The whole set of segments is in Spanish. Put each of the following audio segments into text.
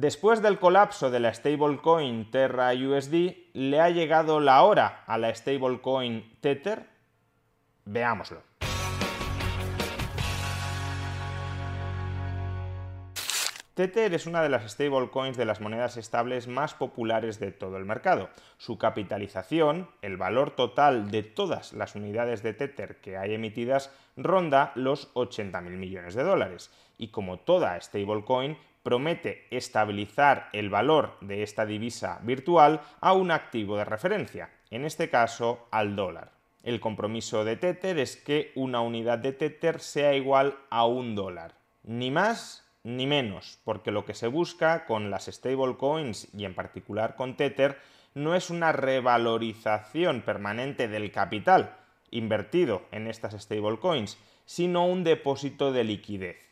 Después del colapso de la stablecoin Terra USD, ¿le ha llegado la hora a la stablecoin Tether? Veámoslo. Tether es una de las stablecoins de las monedas estables más populares de todo el mercado. Su capitalización, el valor total de todas las unidades de Tether que hay emitidas, ronda los 80.000 millones de dólares. Y como toda stablecoin, promete estabilizar el valor de esta divisa virtual a un activo de referencia, en este caso al dólar. El compromiso de Tether es que una unidad de Tether sea igual a un dólar. Ni más ni menos, porque lo que se busca con las stablecoins y en particular con Tether no es una revalorización permanente del capital invertido en estas stablecoins, sino un depósito de liquidez.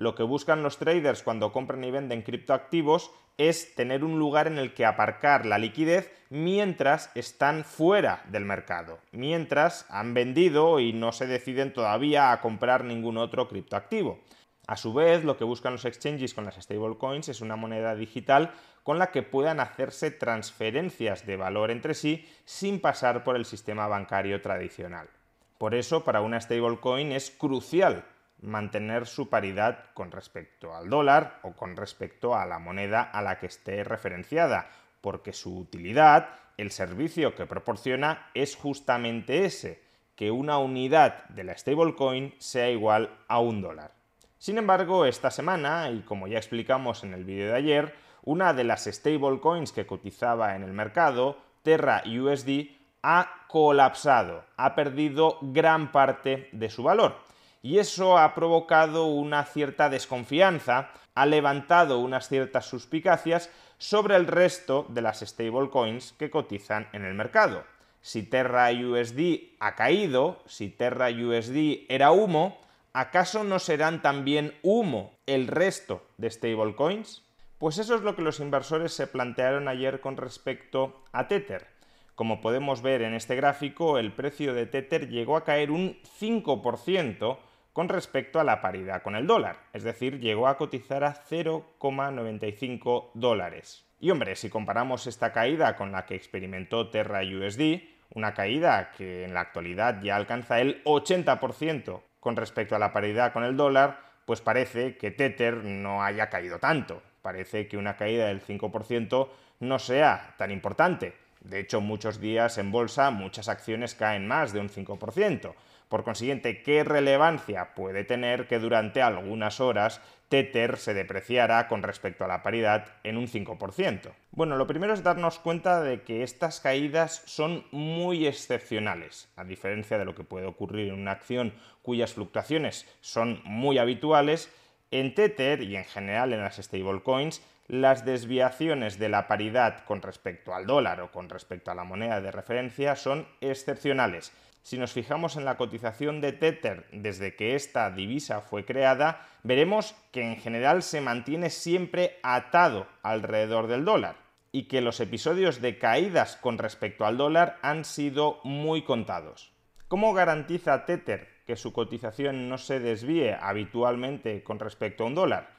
Lo que buscan los traders cuando compran y venden criptoactivos es tener un lugar en el que aparcar la liquidez mientras están fuera del mercado, mientras han vendido y no se deciden todavía a comprar ningún otro criptoactivo. A su vez, lo que buscan los exchanges con las stablecoins es una moneda digital con la que puedan hacerse transferencias de valor entre sí sin pasar por el sistema bancario tradicional. Por eso, para una stablecoin es crucial mantener su paridad con respecto al dólar o con respecto a la moneda a la que esté referenciada, porque su utilidad, el servicio que proporciona, es justamente ese, que una unidad de la stablecoin sea igual a un dólar. Sin embargo, esta semana, y como ya explicamos en el vídeo de ayer, una de las stablecoins que cotizaba en el mercado, Terra USD, ha colapsado, ha perdido gran parte de su valor. Y eso ha provocado una cierta desconfianza, ha levantado unas ciertas suspicacias sobre el resto de las stablecoins que cotizan en el mercado. Si Terra USD ha caído, si Terra USD era humo, ¿acaso no serán también humo el resto de stablecoins? Pues eso es lo que los inversores se plantearon ayer con respecto a Tether. Como podemos ver en este gráfico, el precio de Tether llegó a caer un 5% con respecto a la paridad con el dólar, es decir, llegó a cotizar a 0,95 dólares. Y hombre, si comparamos esta caída con la que experimentó Terra USD, una caída que en la actualidad ya alcanza el 80% con respecto a la paridad con el dólar, pues parece que Tether no haya caído tanto. Parece que una caída del 5% no sea tan importante. De hecho, muchos días en bolsa muchas acciones caen más de un 5%. Por consiguiente, ¿qué relevancia puede tener que durante algunas horas Tether se depreciara con respecto a la paridad en un 5%? Bueno, lo primero es darnos cuenta de que estas caídas son muy excepcionales, a diferencia de lo que puede ocurrir en una acción cuyas fluctuaciones son muy habituales, en Tether y en general en las stablecoins las desviaciones de la paridad con respecto al dólar o con respecto a la moneda de referencia son excepcionales si nos fijamos en la cotización de Tether desde que esta divisa fue creada, veremos que en general se mantiene siempre atado alrededor del dólar y que los episodios de caídas con respecto al dólar han sido muy contados. ¿Cómo garantiza Tether que su cotización no se desvíe habitualmente con respecto a un dólar?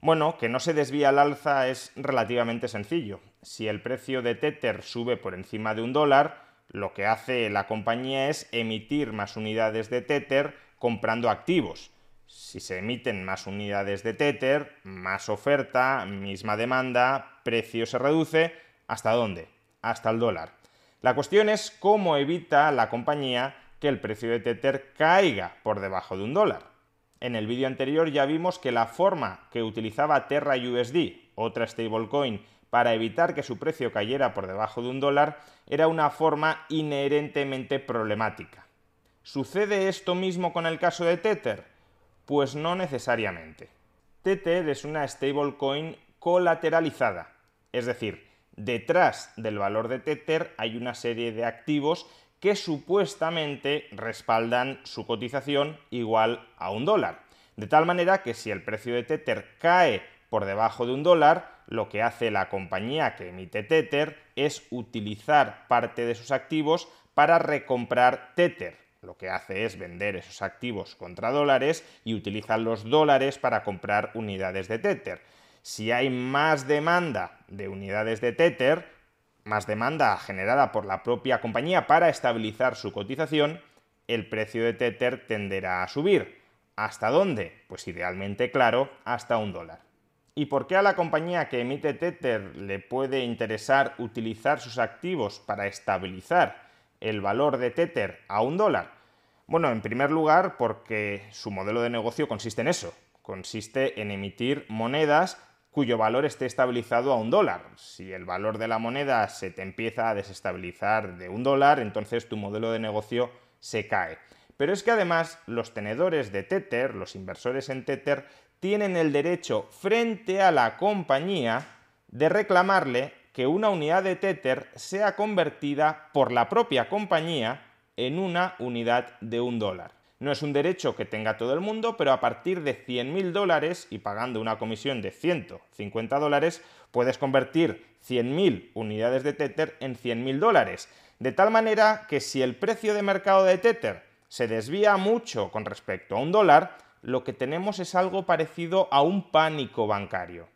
Bueno, que no se desvíe al alza es relativamente sencillo. Si el precio de Tether sube por encima de un dólar, lo que hace la compañía es emitir más unidades de Tether comprando activos. Si se emiten más unidades de Tether, más oferta, misma demanda, precio se reduce, ¿hasta dónde? Hasta el dólar. La cuestión es cómo evita la compañía que el precio de Tether caiga por debajo de un dólar. En el vídeo anterior ya vimos que la forma que utilizaba Terra USD, otra stablecoin para evitar que su precio cayera por debajo de un dólar era una forma inherentemente problemática. ¿Sucede esto mismo con el caso de Tether? Pues no necesariamente. Tether es una stablecoin colateralizada, es decir, detrás del valor de Tether hay una serie de activos que supuestamente respaldan su cotización igual a un dólar. De tal manera que si el precio de Tether cae por debajo de un dólar, lo que hace la compañía que emite Tether es utilizar parte de sus activos para recomprar Tether. Lo que hace es vender esos activos contra dólares y utilizar los dólares para comprar unidades de Tether. Si hay más demanda de unidades de Tether, más demanda generada por la propia compañía para estabilizar su cotización, el precio de Tether tenderá a subir. ¿Hasta dónde? Pues idealmente, claro, hasta un dólar. ¿Y por qué a la compañía que emite Tether le puede interesar utilizar sus activos para estabilizar el valor de Tether a un dólar? Bueno, en primer lugar porque su modelo de negocio consiste en eso, consiste en emitir monedas cuyo valor esté estabilizado a un dólar. Si el valor de la moneda se te empieza a desestabilizar de un dólar, entonces tu modelo de negocio se cae. Pero es que además los tenedores de Tether, los inversores en Tether, tienen el derecho frente a la compañía de reclamarle que una unidad de Tether sea convertida por la propia compañía en una unidad de un dólar. No es un derecho que tenga todo el mundo, pero a partir de 100.000 dólares y pagando una comisión de 150 dólares, puedes convertir 100.000 unidades de Tether en 100.000 dólares. De tal manera que si el precio de mercado de Tether se desvía mucho con respecto a un dólar, lo que tenemos es algo parecido a un pánico bancario.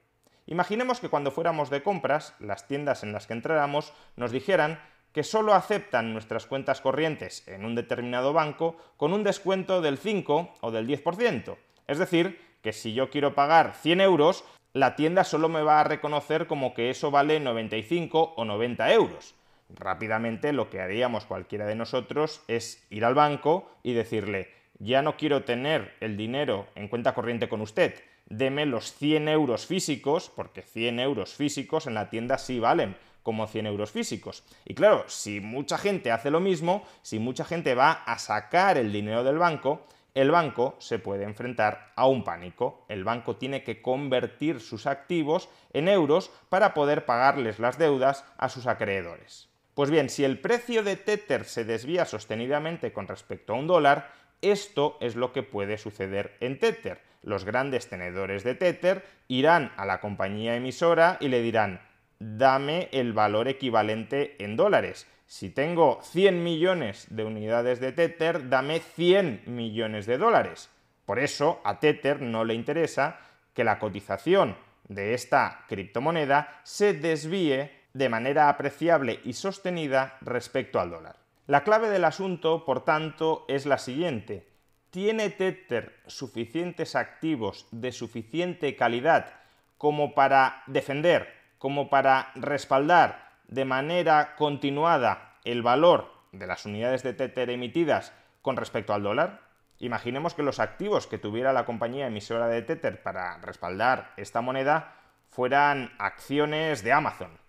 Imaginemos que cuando fuéramos de compras, las tiendas en las que entráramos nos dijeran que solo aceptan nuestras cuentas corrientes en un determinado banco con un descuento del 5 o del 10%. Es decir, que si yo quiero pagar 100 euros, la tienda solo me va a reconocer como que eso vale 95 o 90 euros. Rápidamente lo que haríamos cualquiera de nosotros es ir al banco y decirle, ya no quiero tener el dinero en cuenta corriente con usted, deme los 100 euros físicos, porque 100 euros físicos en la tienda sí valen como 100 euros físicos. Y claro, si mucha gente hace lo mismo, si mucha gente va a sacar el dinero del banco, el banco se puede enfrentar a un pánico. El banco tiene que convertir sus activos en euros para poder pagarles las deudas a sus acreedores. Pues bien, si el precio de Tether se desvía sostenidamente con respecto a un dólar, esto es lo que puede suceder en Tether. Los grandes tenedores de Tether irán a la compañía emisora y le dirán, dame el valor equivalente en dólares. Si tengo 100 millones de unidades de Tether, dame 100 millones de dólares. Por eso a Tether no le interesa que la cotización de esta criptomoneda se desvíe de manera apreciable y sostenida respecto al dólar. La clave del asunto, por tanto, es la siguiente. ¿Tiene Tether suficientes activos de suficiente calidad como para defender, como para respaldar de manera continuada el valor de las unidades de Tether emitidas con respecto al dólar? Imaginemos que los activos que tuviera la compañía emisora de Tether para respaldar esta moneda fueran acciones de Amazon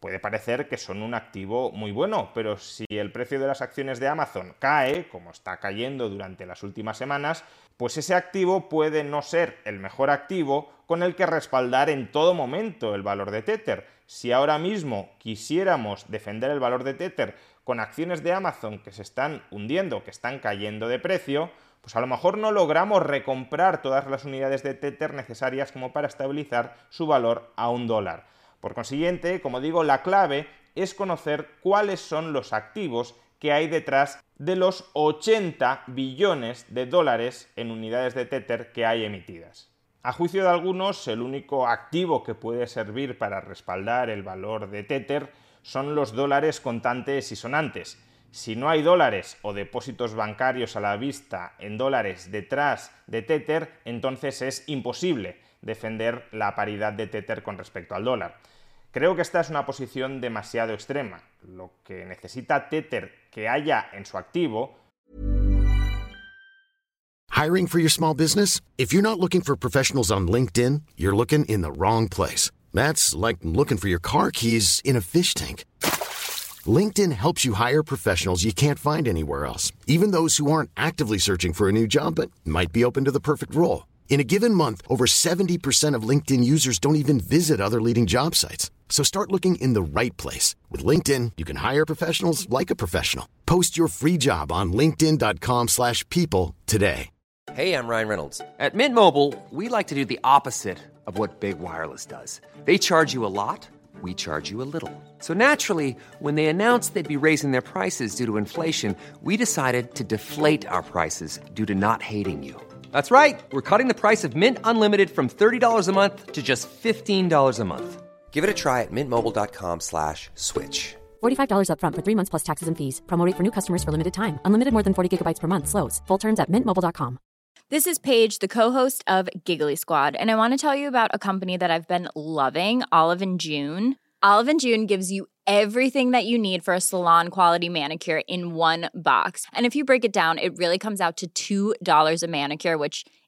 puede parecer que son un activo muy bueno, pero si el precio de las acciones de Amazon cae, como está cayendo durante las últimas semanas, pues ese activo puede no ser el mejor activo con el que respaldar en todo momento el valor de Tether. Si ahora mismo quisiéramos defender el valor de Tether con acciones de Amazon que se están hundiendo, que están cayendo de precio, pues a lo mejor no logramos recomprar todas las unidades de Tether necesarias como para estabilizar su valor a un dólar. Por consiguiente, como digo, la clave es conocer cuáles son los activos que hay detrás de los 80 billones de dólares en unidades de Tether que hay emitidas. A juicio de algunos, el único activo que puede servir para respaldar el valor de Tether son los dólares contantes y sonantes. Si no hay dólares o depósitos bancarios a la vista en dólares detrás de Tether, entonces es imposible defender la paridad de Tether con respecto al dólar. Creo que esta es una posición demasiado extrema. Lo que necesita Tether que haya en su activo. Hiring for your small business? If you're not looking for professionals on LinkedIn, you're looking in the wrong place. That's like looking for your car keys in a fish tank. LinkedIn helps you hire professionals you can't find anywhere else, even those who aren't actively searching for a new job but might be open to the perfect role. In a given month, over 70% of LinkedIn users don't even visit other leading job sites. So start looking in the right place. With LinkedIn, you can hire professionals like a professional. Post your free job on linkedin.com slash people today. Hey, I'm Ryan Reynolds. At Mint Mobile, we like to do the opposite of what Big Wireless does. They charge you a lot, we charge you a little. So naturally, when they announced they'd be raising their prices due to inflation, we decided to deflate our prices due to not hating you. That's right. We're cutting the price of Mint Unlimited from $30 a month to just $15 a month. Give it a try at mintmobile.com slash switch. $45 upfront for three months plus taxes and fees. Promo rate for new customers for limited time. Unlimited more than 40 gigabytes per month. Slows. Full terms at mintmobile.com. This is Paige, the co-host of Giggly Squad, and I want to tell you about a company that I've been loving, Olive and June. Olive and June gives you everything that you need for a salon quality manicure in one box. And if you break it down, it really comes out to $2 a manicure, which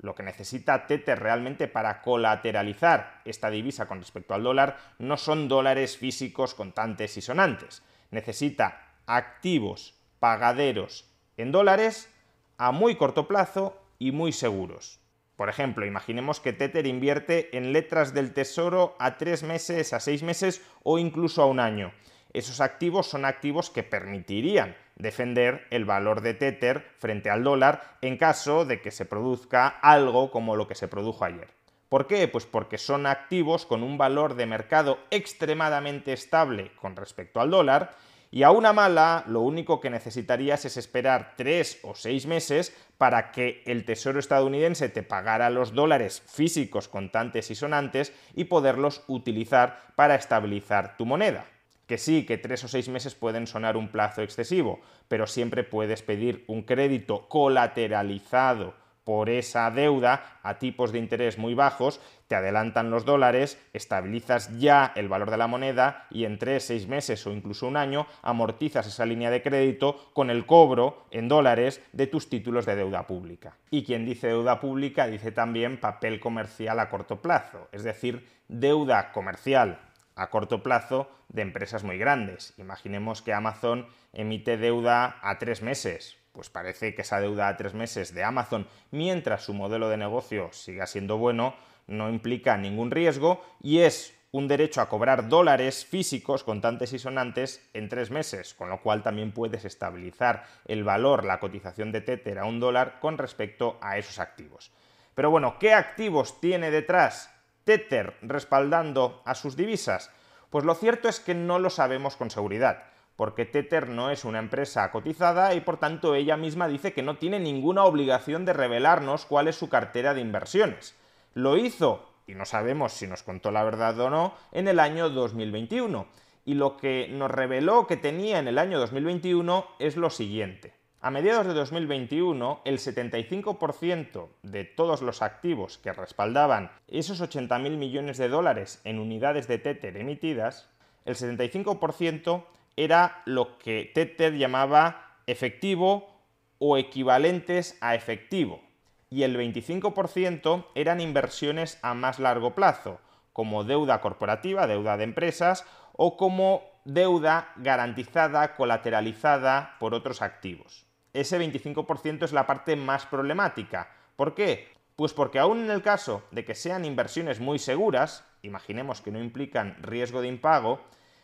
Lo que necesita Tether realmente para colateralizar esta divisa con respecto al dólar no son dólares físicos contantes y sonantes. Necesita activos pagaderos en dólares a muy corto plazo y muy seguros. Por ejemplo, imaginemos que Tether invierte en letras del tesoro a tres meses, a seis meses o incluso a un año. Esos activos son activos que permitirían defender el valor de Tether frente al dólar en caso de que se produzca algo como lo que se produjo ayer. ¿Por qué? Pues porque son activos con un valor de mercado extremadamente estable con respecto al dólar y a una mala lo único que necesitarías es esperar tres o seis meses para que el Tesoro estadounidense te pagara los dólares físicos contantes y sonantes y poderlos utilizar para estabilizar tu moneda. Que sí, que tres o seis meses pueden sonar un plazo excesivo, pero siempre puedes pedir un crédito colateralizado por esa deuda a tipos de interés muy bajos, te adelantan los dólares, estabilizas ya el valor de la moneda y en tres, seis meses o incluso un año amortizas esa línea de crédito con el cobro en dólares de tus títulos de deuda pública. Y quien dice deuda pública dice también papel comercial a corto plazo, es decir, deuda comercial a corto plazo de empresas muy grandes. Imaginemos que Amazon emite deuda a tres meses. Pues parece que esa deuda a tres meses de Amazon, mientras su modelo de negocio siga siendo bueno, no implica ningún riesgo y es un derecho a cobrar dólares físicos, contantes y sonantes, en tres meses, con lo cual también puedes estabilizar el valor, la cotización de Tether a un dólar con respecto a esos activos. Pero bueno, ¿qué activos tiene detrás Tether respaldando a sus divisas? Pues lo cierto es que no lo sabemos con seguridad, porque Tether no es una empresa cotizada y por tanto ella misma dice que no tiene ninguna obligación de revelarnos cuál es su cartera de inversiones. Lo hizo, y no sabemos si nos contó la verdad o no, en el año 2021. Y lo que nos reveló que tenía en el año 2021 es lo siguiente. A mediados de 2021, el 75% de todos los activos que respaldaban esos 80.000 millones de dólares en unidades de Tether emitidas, el 75% era lo que Tether llamaba efectivo o equivalentes a efectivo, y el 25% eran inversiones a más largo plazo, como deuda corporativa, deuda de empresas, o como deuda garantizada, colateralizada por otros activos ese 25% es la parte más problemática. ¿Por qué? Pues porque aún en el caso de que sean inversiones muy seguras, imaginemos que no implican riesgo de impago,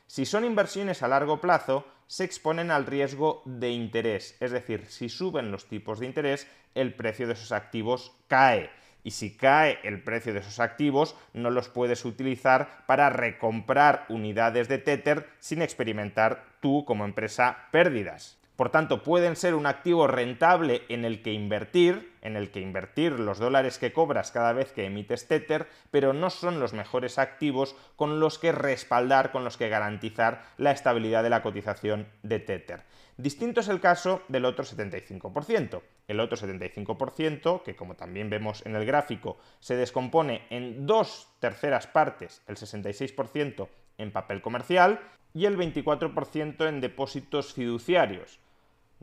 si son inversiones a largo plazo, se exponen al riesgo de interés, es decir, si suben los tipos de interés, el precio de esos activos cae. Y si cae el precio de esos activos, no los puedes utilizar para recomprar unidades de Tether sin experimentar tú como empresa pérdidas. Por tanto, pueden ser un activo rentable en el que invertir, en el que invertir los dólares que cobras cada vez que emites Tether, pero no son los mejores activos con los que respaldar, con los que garantizar la estabilidad de la cotización de Tether. Distinto es el caso del otro 75%. El otro 75%, que como también vemos en el gráfico, se descompone en dos terceras partes, el 66% en papel comercial y el 24% en depósitos fiduciarios.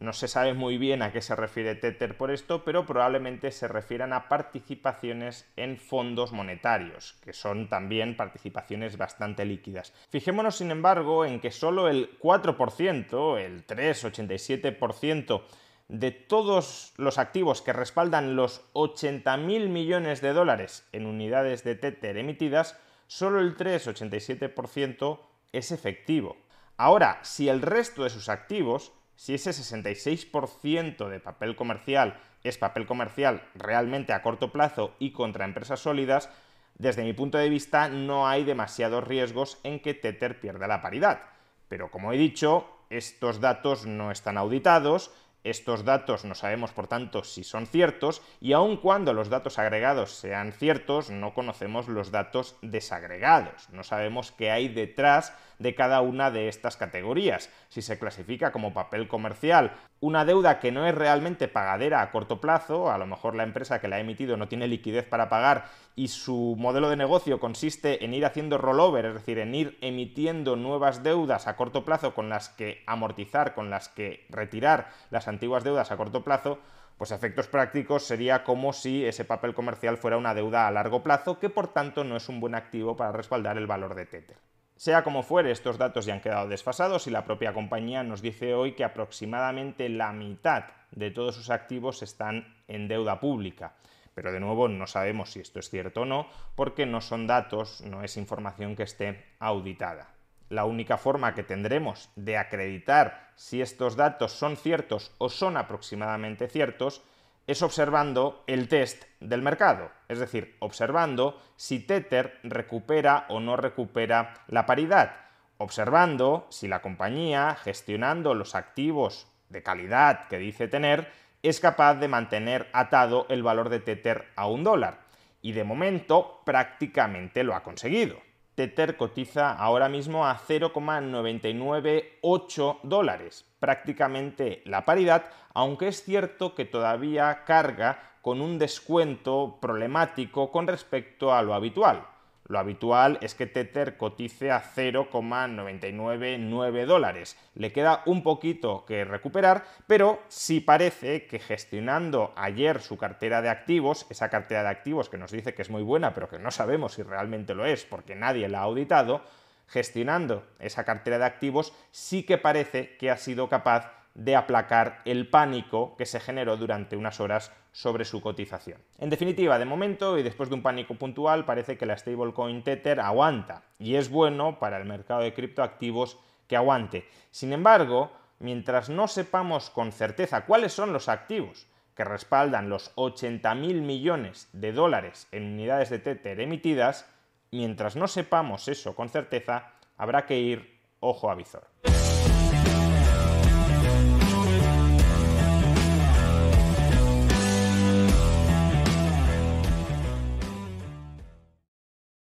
No se sabe muy bien a qué se refiere Tether por esto, pero probablemente se refieran a participaciones en fondos monetarios, que son también participaciones bastante líquidas. Fijémonos, sin embargo, en que solo el 4%, el 3,87%, de todos los activos que respaldan los 80.000 millones de dólares en unidades de Tether emitidas, solo el 3,87% es efectivo. Ahora, si el resto de sus activos si ese 66% de papel comercial es papel comercial realmente a corto plazo y contra empresas sólidas, desde mi punto de vista no hay demasiados riesgos en que Tether pierda la paridad. Pero como he dicho, estos datos no están auditados, estos datos no sabemos, por tanto, si son ciertos y aun cuando los datos agregados sean ciertos, no conocemos los datos desagregados. No sabemos qué hay detrás de cada una de estas categorías. Si se clasifica como papel comercial una deuda que no es realmente pagadera a corto plazo, a lo mejor la empresa que la ha emitido no tiene liquidez para pagar y su modelo de negocio consiste en ir haciendo rollover, es decir, en ir emitiendo nuevas deudas a corto plazo con las que amortizar, con las que retirar las antiguas deudas a corto plazo, pues a efectos prácticos sería como si ese papel comercial fuera una deuda a largo plazo que por tanto no es un buen activo para respaldar el valor de Tether. Sea como fuere, estos datos ya han quedado desfasados y la propia compañía nos dice hoy que aproximadamente la mitad de todos sus activos están en deuda pública. Pero de nuevo no sabemos si esto es cierto o no, porque no son datos, no es información que esté auditada. La única forma que tendremos de acreditar si estos datos son ciertos o son aproximadamente ciertos es observando el test del mercado, es decir, observando si Tether recupera o no recupera la paridad, observando si la compañía, gestionando los activos de calidad que dice tener, es capaz de mantener atado el valor de Tether a un dólar. Y de momento prácticamente lo ha conseguido. Tether cotiza ahora mismo a 0,998 dólares, prácticamente la paridad, aunque es cierto que todavía carga con un descuento problemático con respecto a lo habitual. Lo habitual es que Tether cotice a 0,999 dólares. Le queda un poquito que recuperar, pero sí parece que gestionando ayer su cartera de activos, esa cartera de activos que nos dice que es muy buena, pero que no sabemos si realmente lo es porque nadie la ha auditado, gestionando esa cartera de activos sí que parece que ha sido capaz de aplacar el pánico que se generó durante unas horas sobre su cotización. En definitiva, de momento y después de un pánico puntual, parece que la stablecoin Tether aguanta y es bueno para el mercado de criptoactivos que aguante. Sin embargo, mientras no sepamos con certeza cuáles son los activos que respaldan los 80.000 millones de dólares en unidades de Tether emitidas, mientras no sepamos eso con certeza, habrá que ir ojo a visor.